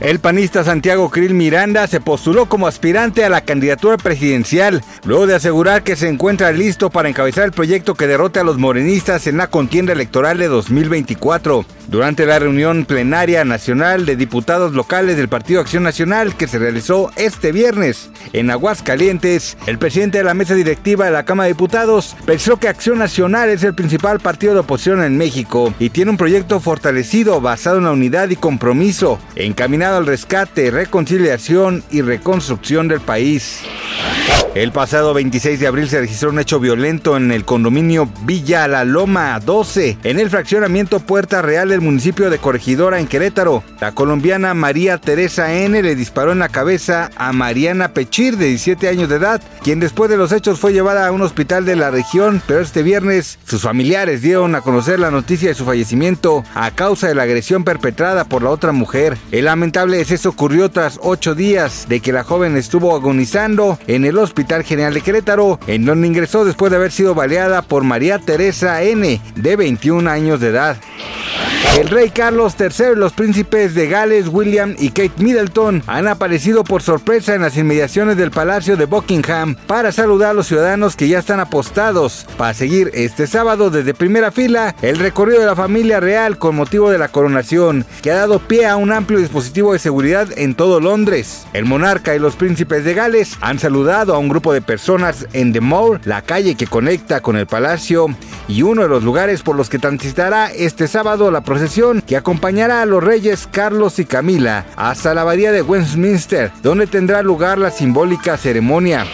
El panista Santiago Krill Miranda se postuló como aspirante a la candidatura presidencial, luego de asegurar que se encuentra listo para encabezar el proyecto que derrote a los morenistas en la contienda electoral de 2024. Durante la reunión plenaria nacional de diputados locales del Partido Acción Nacional que se realizó este viernes en Aguascalientes, el presidente de la mesa directiva de la Cámara de Diputados pensó que Acción Nacional es el principal partido de oposición en México y tiene un proyecto fortalecido basado en la unidad y compromiso, encaminado al rescate, reconciliación y reconstrucción del país. El pasado 26 de abril se registró un hecho violento en el condominio Villa La Loma 12, en el fraccionamiento Puerta Real del municipio de Corregidora en Querétaro. La colombiana María Teresa N le disparó en la cabeza a Mariana Pechir de 17 años de edad, quien después de los hechos fue llevada a un hospital de la región, pero este viernes sus familiares dieron a conocer la noticia de su fallecimiento a causa de la agresión perpetrada por la otra mujer. El lamentable deceso ocurrió tras ocho días de que la joven estuvo agonizando en el Hospital General de Querétaro, en donde ingresó después de haber sido baleada por María Teresa N, de 21 años de edad. El rey Carlos III y los príncipes de Gales, William y Kate Middleton han aparecido por sorpresa en las inmediaciones del Palacio de Buckingham para saludar a los ciudadanos que ya están apostados para seguir este sábado desde primera fila el recorrido de la familia real con motivo de la coronación, que ha dado pie a un amplio dispositivo de seguridad en todo Londres. El monarca y los príncipes de Gales han saludado a un grupo de personas en The Mall, la calle que conecta con el palacio y uno de los lugares por los que transitará este sábado la procesión que acompañará a los reyes Carlos y Camila hasta la abadía de Westminster, donde tendrá lugar la simbólica ceremonia.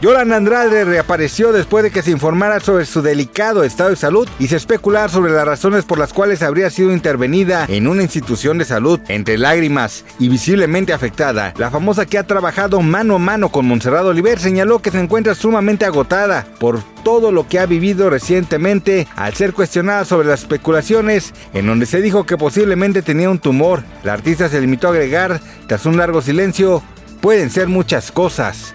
Yolanda Andrade reapareció después de que se informara sobre su delicado estado de salud y se especular sobre las razones por las cuales habría sido intervenida en una institución de salud. Entre lágrimas y visiblemente afectada, la famosa que ha trabajado mano a mano con Monserrado Oliver señaló que se encuentra sumamente agotada por todo lo que ha vivido recientemente al ser cuestionada sobre las especulaciones en donde se dijo que posiblemente tenía un tumor. La artista se limitó a agregar, tras un largo silencio, pueden ser muchas cosas.